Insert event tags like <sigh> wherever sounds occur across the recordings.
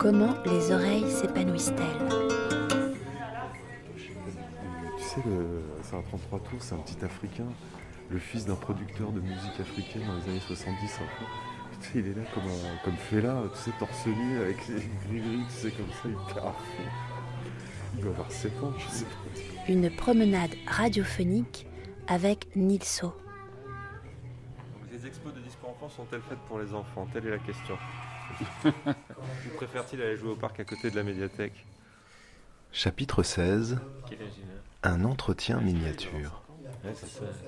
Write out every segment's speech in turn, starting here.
Comment les oreilles s'épanouissent-elles Tu sais, c'est un 33 tours, c'est un petit Africain, le fils d'un producteur de musique africaine dans les années 70. Tu sais, il est là comme, comme Fela, tu sais, torse nu, avec les gris-gris, tu sais, comme ça, hyper à fond. Il doit avoir 7 ans, je sais pas. Une promenade radiophonique avec Nilso. Les expos de disques enfants sont-elles faites pour les enfants? Telle est la question. Ou préfère-t-il aller jouer au parc à côté de la médiathèque? Chapitre 16 Un entretien miniature.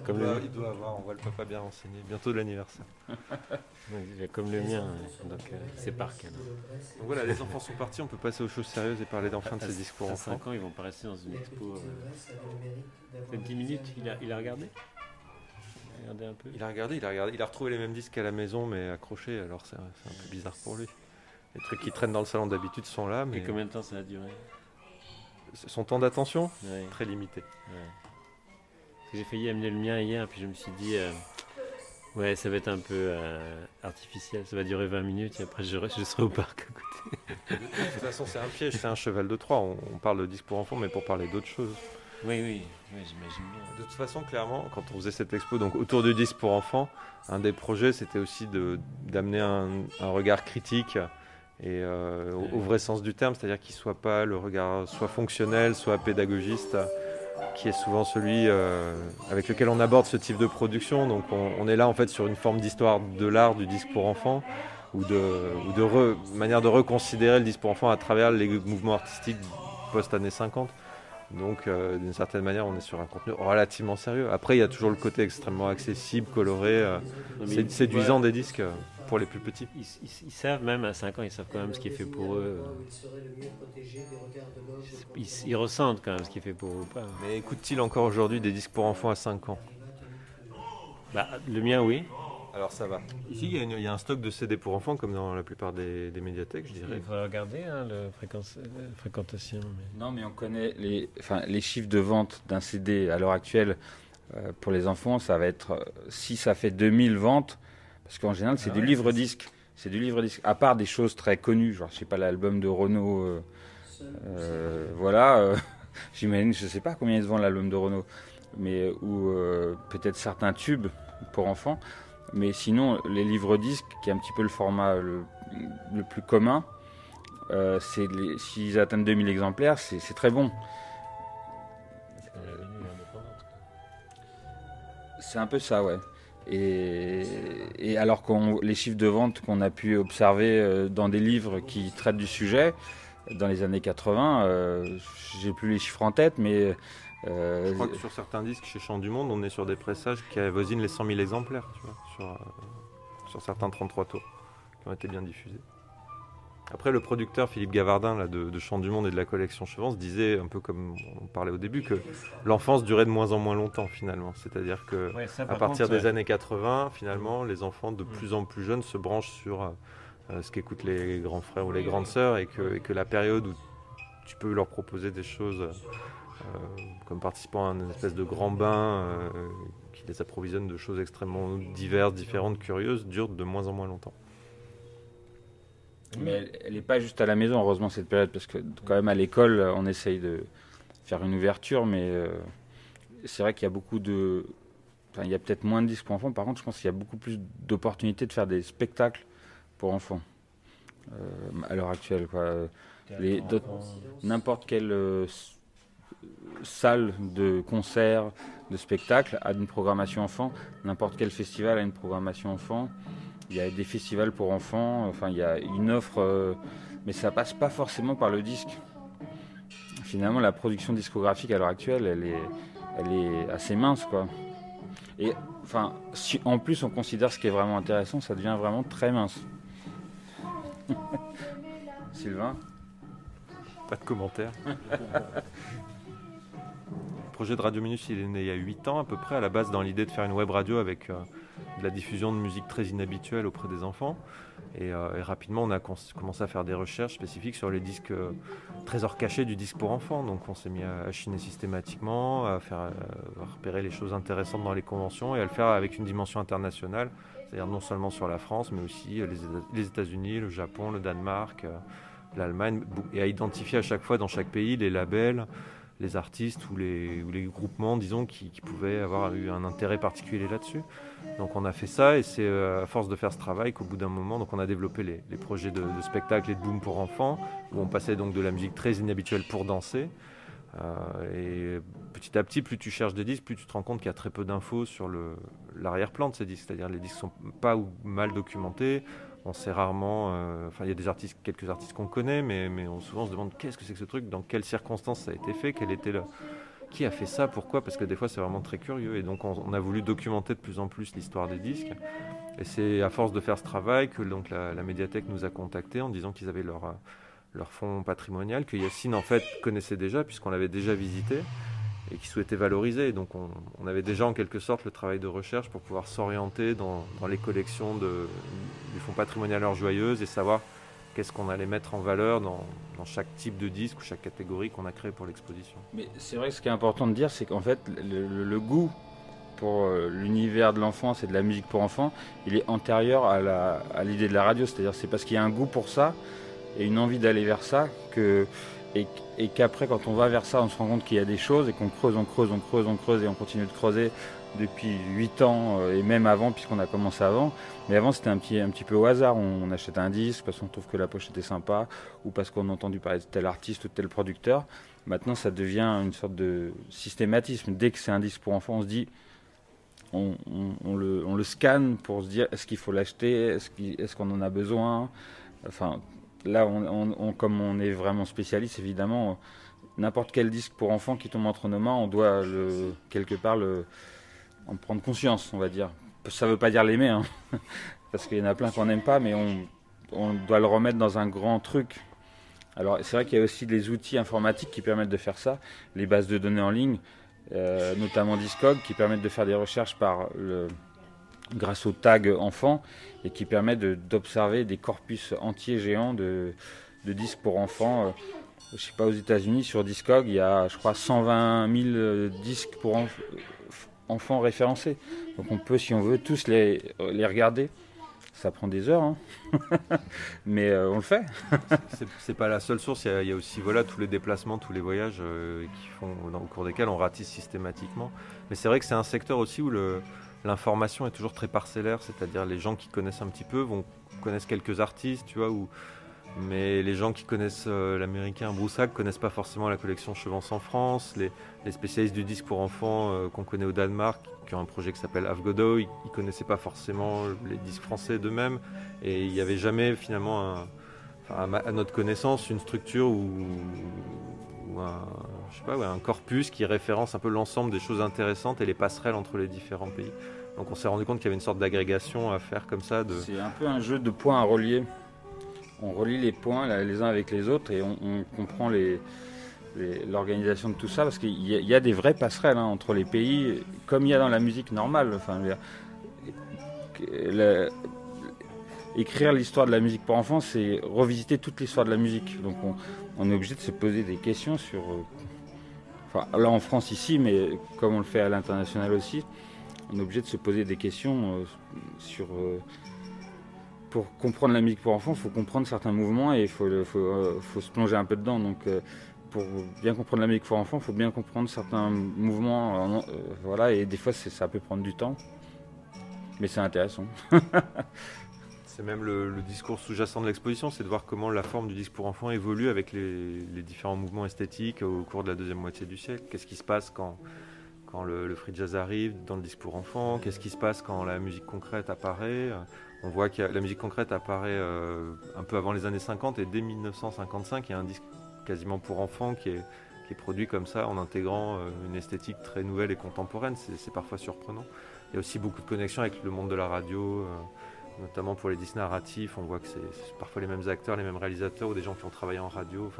Comme le... Il doit avoir, on voit le papa bien renseigné. Bientôt l'anniversaire. <laughs> comme le mien, donc euh, c'est parc. Donc voilà, les enfants sont partis, on peut passer aux choses sérieuses et parler d'enfin de ces discours à 5 ans, ils vont pas rester dans une expo. Euh... 10 minutes, il a, il a regardé? Un peu. Il a regardé, il a regardé, il a retrouvé les mêmes disques à la maison, mais accrochés. Alors c'est un peu bizarre pour lui. Les trucs qui traînent dans le salon d'habitude sont là, mais. Et combien de temps ça a duré? Son temps d'attention Très limité. J'ai failli amener le mien hier, puis je me suis dit, euh, ouais, ça va être un peu euh, artificiel, ça va durer 20 minutes, et après je, je serai au parc à côté. de toute façon, c'est un piège, c'est un cheval de Troie. On, on parle de disques pour enfants, mais pour parler d'autres choses. Oui, oui, j'imagine bien. De toute façon, clairement, quand on faisait cette expo, donc autour du disque pour enfants, un des projets, c'était aussi d'amener un, regard critique et euh, au, vrai sens du terme, c'est-à-dire qu'il soit pas le regard soit fonctionnel, soit pédagogiste, qui est souvent celui euh, avec lequel on aborde ce type de production. Donc on, est là en fait sur une forme d'histoire de l'art du disque pour enfants ou de, ou de manière de reconsidérer le disque pour enfants à travers les mouvements artistiques post-années 50. Donc, euh, d'une certaine manière, on est sur un contenu relativement sérieux. Après, il y a toujours le côté extrêmement accessible, coloré, euh, séduisant des disques euh, pour les plus petits. Ils, savent même à 5 ans, ils savent quand même ce qui est fait pour eux. Ils, ressentent quand même ce qui est fait pour eux. Mais écoute-t-il encore aujourd'hui des disques pour enfants à 5 ans? Bah, Le mien, oui. Alors ça va. Ici, il y, a un stock de CD pour enfants, comme dans la plupart des, médiathèques, je dirais. Il faut regarder hein, la fréquentation. Non, mais on connaît les, les chiffres de vente d'un CD à l'heure actuelle euh, pour les enfants. Ça va être, euh, si ça fait 2000 ventes, parce qu'en général, c'est ah du livre-disque. C'est du livre-disque. À part des choses très connues, genre, je sais pas, l'album de Renault. Euh, voilà. <laughs> J'imagine, je sais pas combien ils se vendent l'album de Renault. Mais, ou peut-être certains tubes pour enfants. Mais sinon, les livres disques, qui est un petit peu le format le, plus commun, euh, s'ils atteignent 2000 exemplaires, c'est très bon. C'est un peu ça, ouais. Et, alors que les chiffres de vente qu'on a pu observer euh, dans des livres qui traitent du sujet, dans les années 80, euh, j'ai plus les chiffres en tête, mais euh, je crois que sur certains disques chez Chant du Monde, on est sur des pressages qui avoisinent les 100 000 exemplaires, tu vois, sur, euh, sur certains 33 tours qui ont été bien diffusés. Après, le producteur Philippe Gavardin là, de, Chant du Monde et de la collection Chevance disait, un peu comme on parlait au début, que l'enfance durait de moins en moins longtemps finalement. C'est-à-dire que à partir des années 80, finalement, les enfants de plus en plus jeunes se branchent sur euh, ce qu'écoutent les grands frères ou les grandes sœurs et que, et que, la période où tu peux leur proposer des choses euh, comme participant à une espèce de grand bain euh, qui les approvisionne de choses extrêmement diverses, différentes, curieuses, dure de moins en moins longtemps. Mais elle n'est pas juste à la maison, heureusement, cette période, parce que quand même à l'école, on essaye de faire une ouverture, mais euh, c'est vrai qu'il y a beaucoup de. Enfin, il y a peut-être moins de disques pour enfants, par contre, je pense qu'il y a beaucoup plus d'opportunités de faire des spectacles pour enfants à l'heure actuelle. N'importe quel salle de concert, de spectacle a une programmation enfant. N'importe quel festival a une programmation enfant. Il y a des festivals pour enfants. Enfin, il y a une offre, euh, mais ça passe pas forcément par le disque. Finalement, la production discographique à l'heure actuelle, elle est, elle est assez mince, quoi. Et enfin, si en plus on considère ce qui est vraiment intéressant, ça devient vraiment très mince. <laughs> Sylvain? Pas de commentaire. <laughs> projet de Radio Minus, il est né il y a 8 ans à peu près, à la base dans l'idée de faire une web radio avec euh, de la diffusion de musique très inhabituelle auprès des enfants. Et, euh, rapidement, on a commencé à faire des recherches spécifiques sur les disques euh, trésors cachés du disque pour enfants. Donc on s'est mis à, chiner systématiquement, à faire repérer les choses intéressantes dans les conventions et à le faire avec une dimension internationale, c'est-à-dire non seulement sur la France, mais aussi les, États-Unis, le Japon, le Danemark, l'Allemagne, et à identifier à chaque fois dans chaque pays les labels, les artistes ou les, ou les groupements, disons, qui, pouvaient avoir eu un intérêt particulier là-dessus. Donc on a fait ça et c'est euh, à force de faire ce travail qu'au bout d'un moment, donc on a développé les, projets de, de, spectacle et de boom pour enfants, où on passait donc de la musique très inhabituelle pour danser. Euh, et petit à petit, plus tu cherches des disques, plus tu te rends compte qu'il y a très peu d'infos sur l'arrière-plan de ces disques. C'est-à-dire les disques sont pas ou mal documentés. On sait rarement. Euh, enfin, il y a des artistes, quelques artistes qu'on connaît, mais, on souvent se demande qu'est-ce que c'est que ce truc, dans quelles circonstances ça a été fait, qui a fait ça, pourquoi Parce que des fois c'est vraiment très curieux et donc on, a voulu documenter de plus en plus l'histoire des disques. Et c'est à force de faire ce travail que donc la, médiathèque nous a contactés en disant qu'ils avaient leur, leur fonds patrimonial que Yacine en fait connaissait déjà puisqu'on l'avait déjà visité et qui souhaitait valoriser. donc on, avait déjà en quelque sorte le travail de recherche pour pouvoir s'orienter dans, les collections du fonds patrimonial Heure Joyeuse et savoir qu'est-ce qu'on allait mettre en valeur dans, chaque type de disque ou chaque catégorie qu'on a créé pour l'exposition. Mais c'est vrai que ce qui est important de dire, c'est qu'en fait, le, goût pour euh, l'univers de l'enfance et de la musique pour enfants, il est antérieur à l'idée de la radio. C'est-à-dire c'est parce qu'il y a un goût pour ça et une envie d'aller vers ça que, et, qu'après quand on va vers ça, on se rend compte qu'il y a des choses et qu'on creuse, on creuse, on creuse, on creuse et on continue de creuser depuis 8 ans euh, et même avant puisqu'on a commencé avant. Mais avant c'était un petit, un petit peu au hasard. On, achète un disque parce qu'on trouve que la poche était sympa ou parce qu'on a entendu parler de tel artiste ou tel producteur. Maintenant ça devient une sorte de systématisme. Dès que c'est un disque pour enfants, on se dit on, le, on le, scanne pour se dire est-ce qu'il faut l'acheter, est-ce qu'on en a besoin? Enfin, là, comme on est vraiment spécialiste, évidemment, n'importe quel disque pour enfants qui tombe entre nos mains, on doit quelque part en prendre conscience, on va dire. Ça ne veut pas dire l'aimer, hein, <laughs> parce qu'il y en a plein qu'on n'aime pas, mais on, doit le remettre dans un grand truc. Alors c'est vrai qu'il y a aussi des outils informatiques qui permettent de faire ça, les bases de données en ligne, euh, notamment Discog, qui permettent de faire des recherches par le, grâce au tag enfant et qui permet d'observer des corpus entiers géants de, disques pour enfants. Euh, je ne sais pas, aux États-Unis, sur Discog, il y a, je crois, 120 000 euh, disques pour enfants référencés. Donc on peut, si on veut, tous les, les regarder. Ça prend des heures, hein. <laughs> mais euh, on le fait. <laughs> c'est pas la seule source. Il y, a, aussi voilà tous les déplacements, tous les voyages qui font, au cours desquels on ratisse systématiquement. Mais c'est vrai que c'est un secteur aussi où le, l'information est toujours très parcellaire, c'est-à-dire les gens qui connaissent un petit peu vont connaissent quelques artistes, tu vois, mais les gens qui connaissent euh, l'américain Broussac connaissent pas forcément la collection Chevance en France. Les, spécialistes du disque pour enfants euh, qu'on connaît au Danemark, qui ont un projet qui s'appelle Avgodo, ils, connaissaient pas forcément les disques français d'eux-mêmes. Et il n'y avait jamais finalement, à, notre connaissance, une structure ou, un, je sais pas, un corpus qui référence un peu l'ensemble des choses intéressantes et les passerelles entre les différents pays. Donc on s'est rendu compte qu'il y avait une sorte d'agrégation à faire comme ça. De... C'est un peu un jeu de points à relier. On relie les points les uns avec les autres et on, comprend l'organisation de tout ça parce qu'il y, a des vraies passerelles hein, entre les pays, comme il y a dans la musique normale. Enfin, écrire l'histoire de la musique pour enfants, c'est revisiter toute l'histoire de la musique. Donc on, est obligé de se poser des questions sur euh, là en France ici, mais comme on le fait à l'international aussi, on est obligé de se poser des questions euh, sur. Euh, pour comprendre la musique pour enfants, il faut comprendre certains mouvements et il faut, euh, faut, se plonger un peu dedans. Donc, pour bien comprendre la musique pour enfants, il faut bien comprendre certains mouvements. voilà, et des fois, ça peut prendre du temps, mais c'est intéressant. <laughs> C'est même le, discours sous-jacent de l'exposition, c'est de voir comment la forme du disque pour enfants évolue avec les, différents mouvements esthétiques au cours de la deuxième moitié du siècle. Qu'est-ce qui se passe quand, le, free jazz arrive dans le disque pour enfants? Qu'est-ce qui se passe quand la musique concrète apparaît? On voit que la musique concrète apparaît euh, un peu avant les années 50 et dès 1955, il y a un disque quasiment pour enfants qui est, qui est produit comme ça en intégrant euh, une esthétique très nouvelle et contemporaine. C'est parfois surprenant. Il y a aussi beaucoup de connexions avec le monde de la radio. Euh, notamment pour les disques narratifs, on voit que c'est parfois les mêmes acteurs, les mêmes réalisateurs ou des gens qui ont travaillé en radio.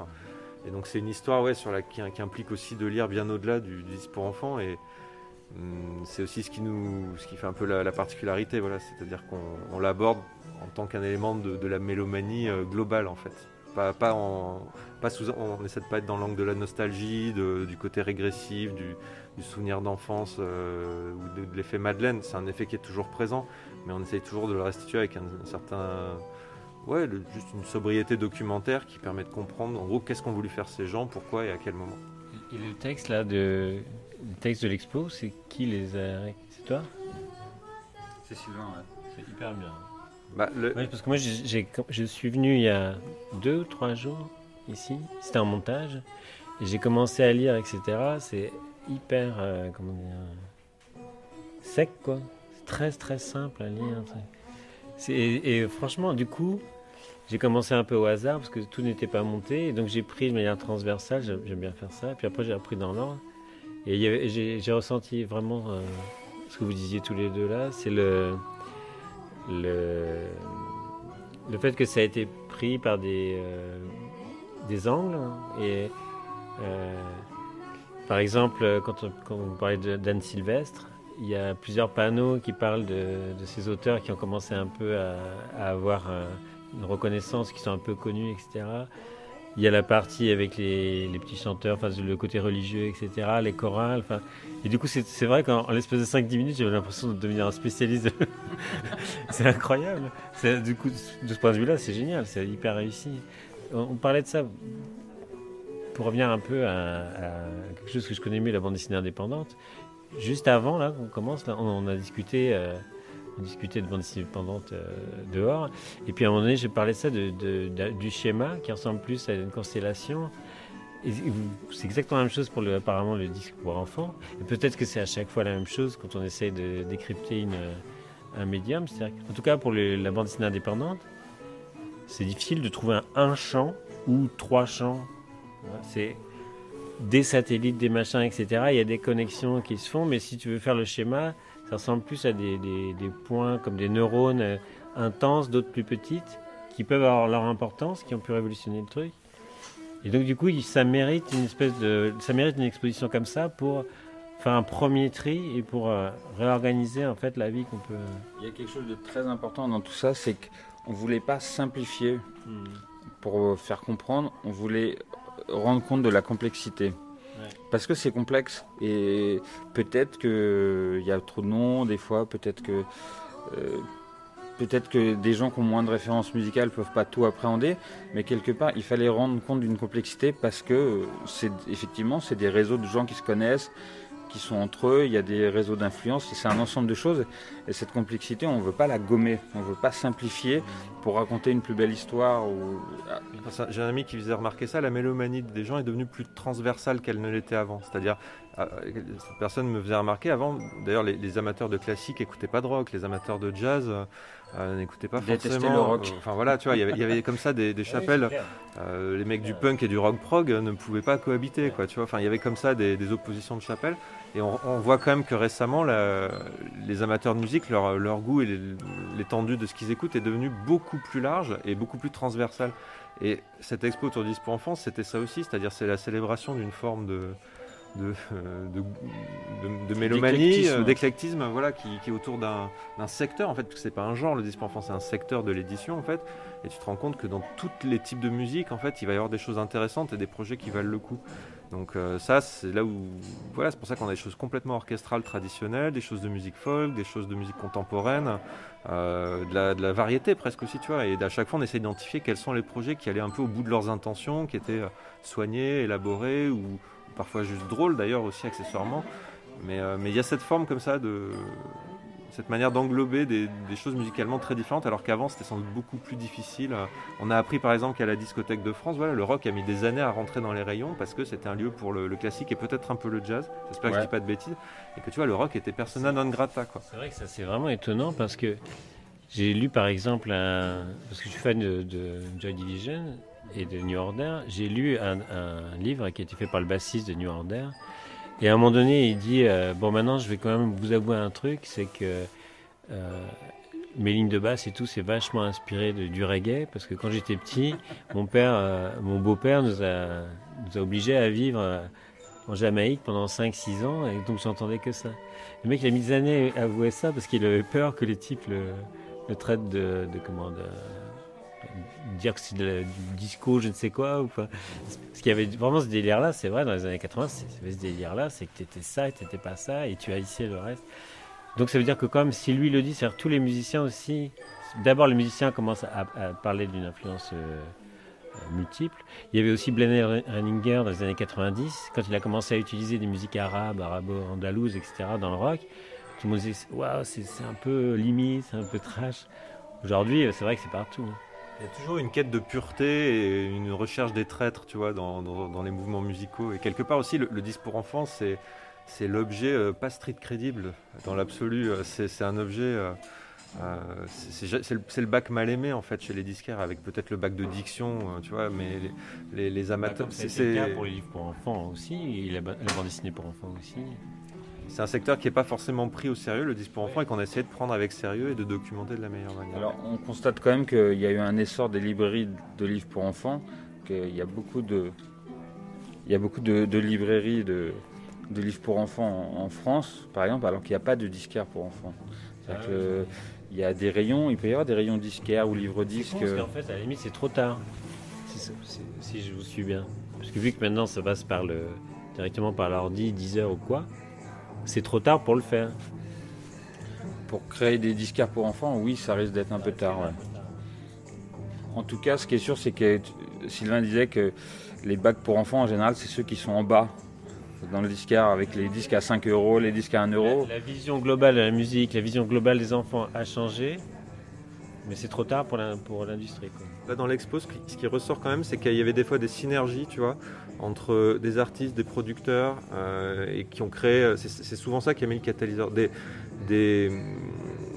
Et donc c'est une histoire qui, implique aussi de lire bien au-delà du, disque pour enfants. Et hum, c'est aussi ce qui, nous, ce qui fait un peu la, particularité. Voilà, C'est-à-dire qu'on l'aborde en tant qu'un élément de, la mélomanie euh, globale en fait. Pas, pas en, pas sous, on essaie de pas être dans l'angle de la nostalgie, du côté régressif, du, souvenir d'enfance euh, ou de, de l'effet Madeleine. C'est un effet qui est toujours présent mais on essaye toujours de le restituer avec un, certain ouais, juste une sobriété documentaire qui permet de comprendre en gros qu'est-ce qu'ont voulu faire ces gens, pourquoi et à quel moment. Et le texte là de, le texte de l'expo, c'est qui les a. C'est toi? C'est Sylvain, ouais. C'est hyper bien. Bah, le... parce que moi, je suis venu il y a deux ou trois jours ici. C'était un montage. J'ai commencé à lire, etc. C'est hyper. Euh, comment dire Sec, quoi. C'est très, très simple à lire. Et, franchement, du coup, j'ai commencé un peu au hasard parce que tout n'était pas monté. Donc, j'ai pris de manière transversale. J'aime bien faire ça. Puis après, j'ai appris dans l'ordre. Et j'ai ressenti vraiment euh, ce que vous disiez tous les deux là. C'est le le, le fait que ça a été pris par des, euh, des angles. Et euh, par exemple, quand, quand vous parlez d'Anne Sylvestre, il y a plusieurs panneaux qui parlent de, de ces auteurs qui ont commencé un peu à, avoir une reconnaissance, qui sont un peu connus, etc. Il y a la partie avec les, petits chanteurs, enfin, le côté religieux, etc., les chorales. Et du coup, c'est vrai qu'en l'espace de 5-10 minutes, j'avais l'impression de devenir un spécialiste. <laughs> c'est incroyable. Du coup, de ce point de vue-là, c'est génial, c'est hyper réussi. On, parlait de ça pour revenir un peu à, quelque chose que je connais mieux, la bande dessinée indépendante. Juste avant, là, qu'on commence, là, on, a discuté. Euh, on discutait de bande indépendante euh, dehors. Et puis à un moment donné, j'ai parlé de ça, du schéma qui ressemble plus à une constellation. C'est exactement la même chose pour apparemment le disque pour enfants. Peut-être que c'est à chaque fois la même chose quand on essaye de décrypter une, un médium. En tout cas, pour la bande dessinée indépendante, c'est difficile de trouver un, un champ ou trois champs. C'est des satellites, des machins, etc. Il y a des connexions qui se font, mais si tu veux faire le schéma, ça ressemble plus à des, des, des points comme des neurones euh, intenses, d'autres plus petites, qui peuvent avoir leur importance, qui ont pu révolutionner le truc. Et donc du coup, ça mérite une espèce de, ça mérite une exposition comme ça pour faire un premier tri et pour euh, réorganiser en fait la vie qu'on peut. Il y a quelque chose de très important dans tout ça, c'est qu'on voulait pas simplifier hmm. pour faire comprendre, on voulait rendre compte de la complexité. Parce que c'est complexe. Et peut-être qu'il y a trop de noms des fois, peut-être que euh, peut-être que des gens qui ont moins de références musicales peuvent pas tout appréhender, mais quelque part, il fallait rendre compte d'une complexité parce que c'est effectivement, c'est des réseaux de gens qui se connaissent, qui sont entre eux, il y a des réseaux d'influence, c'est un ensemble de choses. Et cette complexité, on ne veut pas la gommer, on ne veut pas simplifier pour raconter une plus belle histoire. Ou... J'ai un ami qui faisait remarquer ça, la mélomanie des gens est devenue plus transversale qu'elle ne l'était avant. C'est-à-dire, cette personne me faisait remarquer avant, d'ailleurs les, amateurs de classique n'écoutaient pas de rock, les amateurs de jazz euh, n'écoutaient pas forcément. le rock. Euh, enfin voilà, tu vois, il y avait comme ça des, <laughs> chapelles. les mecs du punk et du rock prog ne pouvaient pas cohabiter, quoi. Tu vois, enfin il y avait comme ça des, des oppositions de chapelles. Et on, voit quand même que récemment, les amateurs de musique, leur, leur goût et l'étendue de ce qu'ils écoutent est devenu beaucoup plus large et beaucoup plus transversal. Et cette expo autour du pour enfants, c'était ça aussi, c'est-à-dire c'est la célébration d'une forme de, de, de, mélomanie, d'éclectisme, voilà, qui, qui, est autour d'un secteur, en fait, parce que c'est pas un genre, le disque pour enfants, c'est un secteur de l'édition, en fait, et tu te rends compte que dans tous les types de musique, en fait, il va y avoir des choses intéressantes et des projets qui valent le coup. Donc euh, ça, c'est là où, voilà, c'est pour ça qu'on a des choses complètement orchestrales traditionnelles, des choses de musique folk, des choses de musique contemporaine, euh, de, la, de, la, variété presque aussi, tu vois. Et à chaque fois, on essaie d'identifier quels sont les projets qui allaient un peu au bout de leurs intentions, qui étaient euh, soignés, élaborés ou, parfois juste drôles d'ailleurs aussi accessoirement. Mais mais il y a cette forme comme ça de cette manière d'englober des, choses musicalement très différentes, alors qu'avant c'était sans doute beaucoup plus difficile. On a appris par exemple qu'à la discothèque de France, voilà, le rock a mis des années à rentrer dans les rayons parce que c'était un lieu pour le, classique et peut-être un peu le jazz. J'espère que je dis pas de bêtises. Et que tu vois, le rock était persona non grata. C'est vrai que ça c'est vraiment étonnant parce que j'ai lu par exemple, parce que je suis fan de, Joy Division et de New Order, j'ai lu un, livre qui a été fait par le bassiste de New Order et à un moment donné, il dit euh, Bon, maintenant, je vais quand même vous avouer un truc c'est que euh, mes lignes de basse et tout, c'est vachement inspiré de, du reggae. Parce que quand j'étais petit, mon père, euh, mon beau-père nous a, nous obligés à vivre en Jamaïque pendant 5-6 ans. Et donc, j'entendais que ça. Le mec, il a mis des années à avouer ça parce qu'il avait peur que les types le, traitent de comment de, dire que c'est du disco, je ne sais quoi. Ou pas. Parce qu'il y avait vraiment ce délire-là, c'est vrai, dans les années 80, il y avait ce délire-là, c'est que tu étais ça et tu n'étais pas ça, et tu ici le reste. Donc ça veut dire que comme si lui le dit, c'est-à-dire tous les musiciens aussi d'abord les musiciens commencent à, parler d'une influence multiple. Il y avait aussi Blenheim Henninger dans les années 90, quand il a commencé à utiliser des musiques arabes, arabo-andalouses, etc. dans le rock. Tout le monde disait waouh, c'est un peu limite, c'est un peu trash. Aujourd'hui, c'est vrai que c'est partout. Il y a toujours une quête de pureté et une recherche des traîtres, tu vois, dans, dans, les mouvements musicaux. Et quelque part aussi, le, disque pour enfants, c'est c'est l'objet euh, pas street crédible dans l'absolu. Euh, c'est un objet. Euh, c'est le, bac mal aimé en fait chez les disquaires avec peut-être le bac de diction, tu vois, mais les, les, amateurs. Bah, c'est le cas pour les livres pour enfants aussi, la, la bande dessinée pour enfants aussi c'est un secteur qui n'est pas forcément pris au sérieux, le disque pour enfants, et qu'on a essayé de prendre avec sérieux et de documenter de la meilleure manière. Alors, on constate quand même qu'il y a eu un essor des librairies de livres pour enfants, qu'il y a beaucoup de, il y a beaucoup de, librairies de, livres pour enfants en, France, par exemple, alors qu'il n'y a pas de disquaire pour enfants. Ah il y a des rayons, il peut y avoir des rayons disquaires ou livres-disques. Parce qu'en fait, à la limite, c'est trop tard, si, je vous suis bien. Parce que vu que maintenant, ça passe par le, directement par l'ordi, 10 heures ou quoi, c'est trop tard pour le faire. Pour créer des disquaires pour enfants, oui, ça risque d'être un peu tard. En tout cas, ce qui est sûr, c'est que Sylvain disait que les bacs pour enfants, en général, c'est ceux qui sont en bas dans le disquaire avec les disques à 5 euros, les disques à 1 euro. La, vision globale de la musique, la vision globale des enfants a changé, mais c'est trop tard pour l'industrie. Là, dans l'expo, ce qui ressort quand même, c'est qu'il y avait des fois des synergies, tu vois, entre des artistes, des producteurs, euh, et qui ont créé. C'est souvent ça qui a mis le catalyseur. Des, des,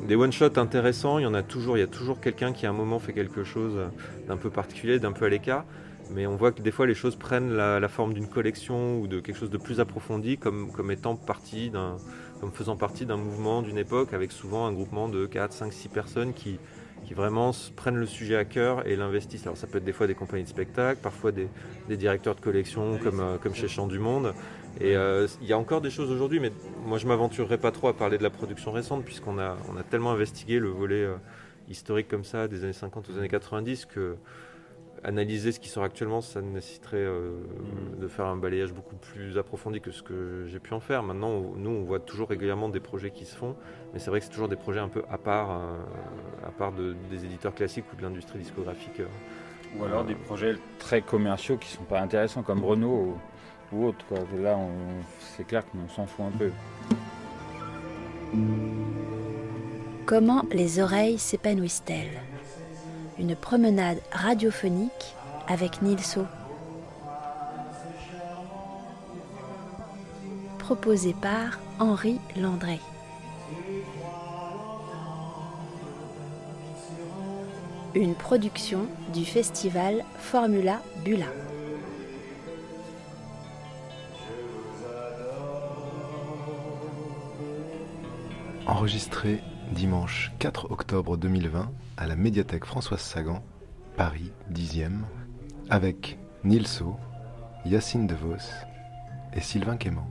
des one-shots intéressants, il y en a toujours. Il y a toujours quelqu'un qui à un moment fait quelque chose d'un peu particulier, d'un peu à l'écart. Mais on voit que des fois les choses prennent la, forme d'une collection ou de quelque chose de plus approfondi, comme, comme étant partie d'un, comme faisant partie d'un mouvement d'une époque, avec souvent un groupement de 4, 5, 6 personnes qui, qui vraiment prennent le sujet à cœur et l'investissent. Alors ça peut être des fois des compagnies de spectacle, parfois des, directeurs de collection comme, euh, comme chez Chant du Monde. Et euh, il y a encore des choses aujourd'hui, mais moi je m'aventurerai pas trop à parler de la production récente puisqu'on a, on a tellement investigué le volet euh, historique comme ça des années 50 aux années 90 que analyser ce qui sort actuellement, ça nécessiterait euh, mm. de faire un balayage beaucoup plus approfondi que ce que j'ai pu en faire. Maintenant, nous, on voit toujours régulièrement des projets qui se font, mais c'est vrai que c'est toujours des projets un peu à part, euh, à part des éditeurs classiques ou de l'industrie discographique. Euh. ou alors des projets très commerciaux qui sont pas intéressants, comme Renault ou, autre. Là, c'est clair qu'on s'en fout un peu. Comment les oreilles s'épanouissent-elles? Une promenade radiophonique avec Nilso. Proposé par Henri Landré. Une production du festival Formula Bula. Enregistré dimanche 4 octobre 2020 à la médiathèque Françoise Sagan, Paris 10e, avec Nilso, Yacine DeVos et Sylvain Quément.